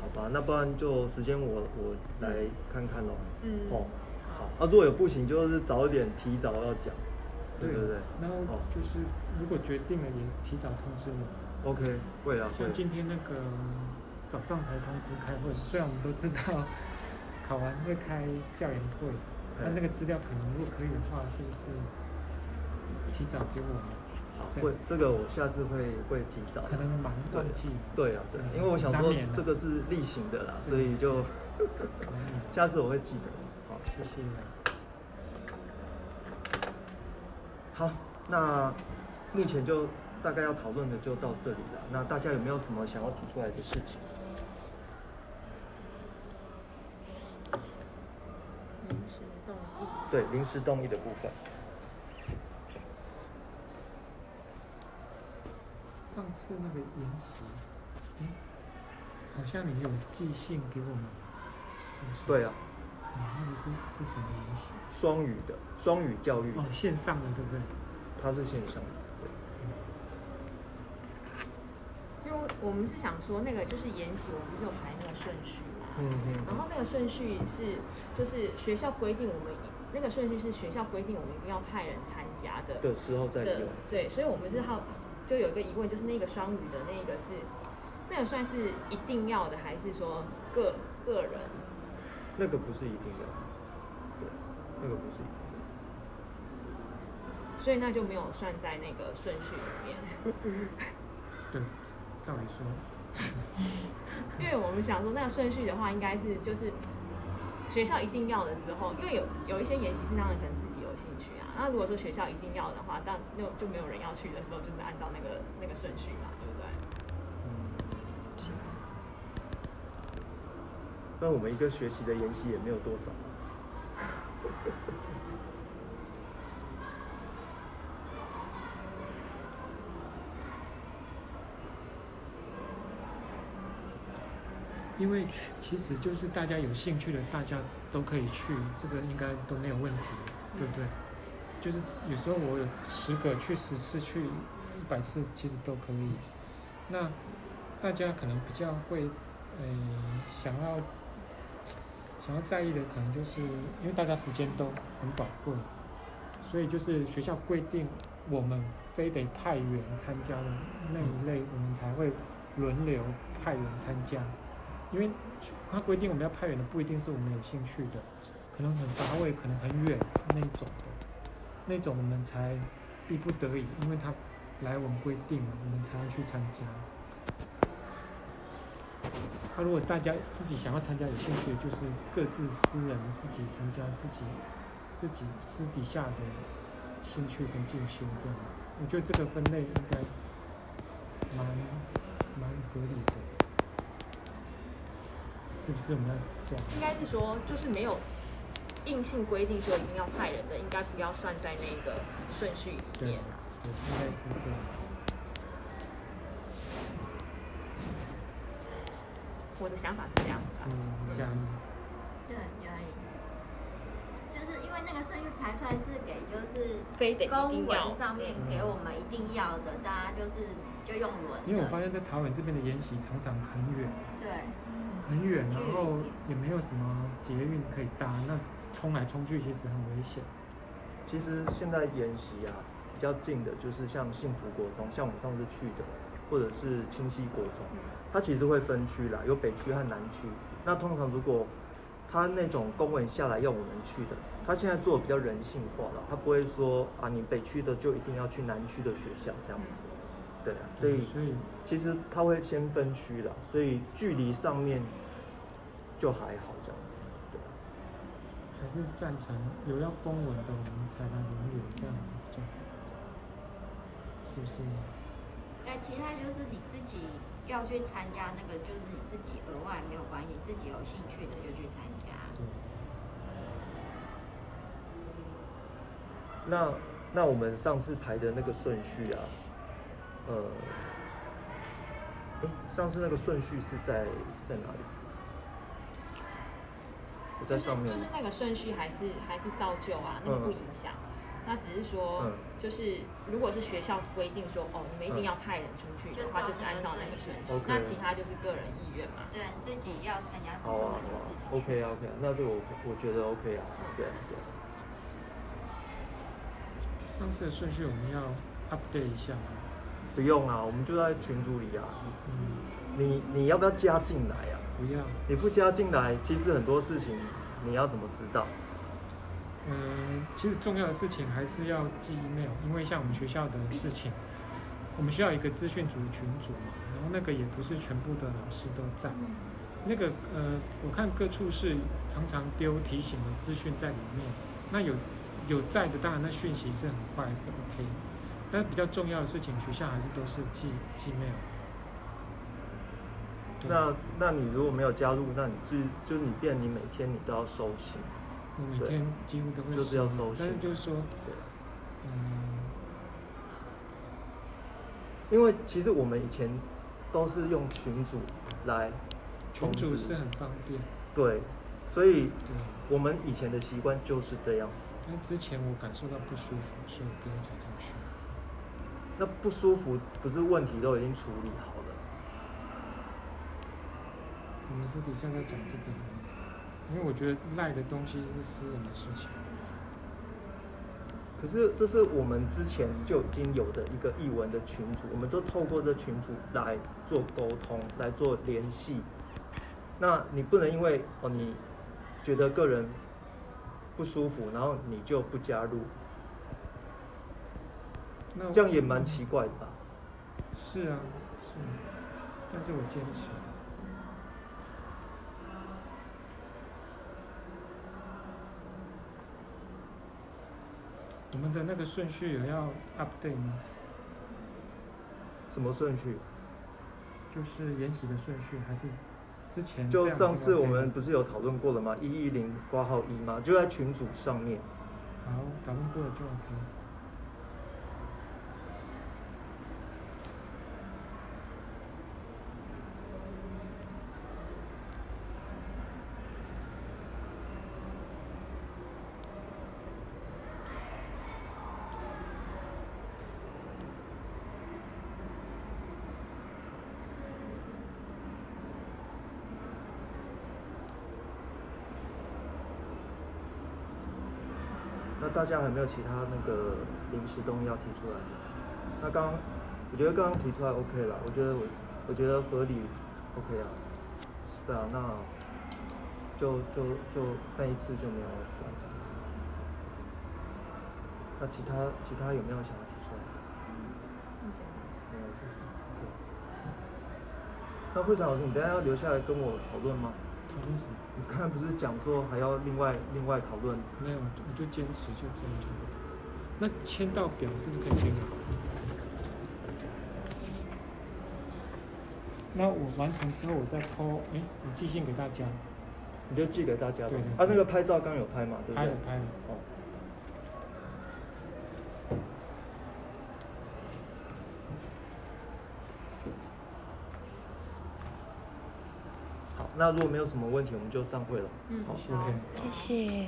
好吧，那不然就时间我我来看看咯。嗯哦，好。啊，如果有不行，就是早一点提早要讲，对不对？然后哦就是如果决定了，也提早通知我。OK，会啊会像。今天那个早上才通知开会，虽然我们都知道考完会开教研会，那那个资料可能如果可以的话，是不是提早给我们？好，会这个我下次会会提早。可能忙对忘记。对啊对，因为我想说这个是例行的啦，所以就下次我会记得。好，谢谢。好，那目前就大概要讨论的就到这里了。那大家有没有什么想要提出来的事情？临时动议。对，临时动议的部分。上次那个研习，嗯，好像你有寄信给我们，是不是？对啊，嗯，那个是是什么研习？双语的双语教育，哦，线上的对不对？它是线上的。对因为我们是想说，那个就是研习，我们不是有排那个顺序嘛？嗯嗯。然后那个顺序是，就是学校规定我们那个顺序是学校规定我们一定要派人参加的。的时候再的用。对，所以我们是好就有一个疑问，就是那个双语的那个是，那个算是一定要的，还是说个个人？那个不是一定的，对，那个不是一定的。所以那就没有算在那个顺序里面。对，照理说，因为我们想说，那个顺序的话，应该是就是学校一定要的时候，因为有有一些研习是他们可能自己有兴趣啊。那如果说学校一定要的话，但就就没有人要去的时候，就是按照那个那个顺序嘛，对不对？嗯。那我们一个学期的研习也没有多少。因为其实就是大家有兴趣的，大家都可以去，这个应该都没有问题，对不对？就是有时候我有十个去十次去一百次，其实都可以。那大家可能比较会，呃，想要想要在意的，可能就是因为大家时间都很宝贵，所以就是学校规定我们非得派员参加的那一类，我们才会轮流派员参加。因为他规定我们要派员的不一定是我们有兴趣的，可能很乏味，可能很远那种的，那种我们才逼不得已，因为他来我们规定了，我们才要去参加。他、如果大家自己想要参加，有兴趣，就是各自私人自己参加，自己自己私底下的兴趣跟进修这样子。我觉得这个分类应该蛮蛮合理的。是不是我们要这样？应该是说，就是没有硬性规定说一定要派人的，应该不要算在那个顺序里对面。对，应该是这样。我的想法是这样子啊。嗯，这样。对，压抑。就是因为那个顺序排出来是给就是非得公文上面给我们一定要的，大家就是就用轮。因为我发现，在桃园这边的研习常常很远，对，很远，然后也没有什么捷运可以搭，那冲来冲去其实很危险。其实现在演习啊，比较近的就是像幸福国中，像我们上次去的，或者是清溪国中，它其实会分区啦，有北区和南区。那通常如果他那种公文下来要我们去的，他现在做的比较人性化了，他不会说啊，你北区的就一定要去南区的学校这样子。对啊，所以所以其实他会先分区的，所以距离上面就还好这样子。对啊，还是赞成有要公文的，我们才来轮流这样就，是不是？那其他就是你自己要去参加那个，就是你自己额外没有关系，自己有兴趣的就去参加。对，那那我们上次排的那个顺序啊，呃，诶上次那个顺序是在在哪里？我在上面就是就是那个顺序还是还是照旧啊，那个不影响。那只是说嗯，就是如果是学校规定说，哦，你们一定要派人出去的话，就就是按照那个顺序。那其他就是个人意愿嘛。虽然自己要参加什么就好啊自己。，OK 啊 OK 啊，那这个我我觉得 OK 啊。上次的顺序我们要 update 一下吗？不用啊，我们就在群组里啊。嗯，你你要不要加进来啊？不要。你不加进来，其实很多事情你要怎么知道？嗯，其实重要的事情还是要寄 email，因为像我们学校的事情，我们需要一个资讯组群组嘛，然后那个也不是全部的老师都在。那个呃，我看各处是常常丢提醒的资讯在里面，那有有在的，当然那讯息是很快是 OK，但比较重要的事情，学校还是都是寄寄 mail。那那你如果没有加入，那你就就你变你每天你都要收信。我每对天几乎都会就是要收但是信就是说，对，嗯，因为其实我们以前都是用群组来群通知主是很方便，对，所以。我们以前的习惯就是这样子。但之前我感受到不舒服，所以不用。那不舒服不是问题都已经处理好了，我们私底下在讲这个，因为我觉得赖的东西是私人的事情。可是这是我们之前就已经有的一个译文的群组，我们都透过这群组来做沟通，来做联系。那你不能因为哦你觉得个人不舒服，然后你就不加入，那这样也蛮奇怪的吧？是啊，是，但是我坚持。我们的那个顺序有要 update 吗？什么顺序？就是研习的顺序，还是之前就上次我们不是有讨论过了吗？一一零挂号一吗？就在群组上面。好讨论过了就 OK。大家还有没有其他那个临时动议要提出来的？那刚刚我觉得刚刚提出来 OK 了，我觉得我我觉得合理 OK 啊，对啊，那就就就那一次就没有算这样子。那其他其他有没有想要提出来的？没有，是不是？OK。那会长老师，你等一下要留下来跟我讨论吗？讨论什么？你刚才不是讲说还要另外另外讨论？没有，我就坚持就这样。那签到表是不是可以给你？那我完成之后，我再 po，哎，我寄信给大家。你就寄给大家吧。对对啊，那个拍照刚有拍嘛，对不对？拍了拍了。哦。那如果没有什么问题，我们就散会了。嗯好谢谢。谢谢。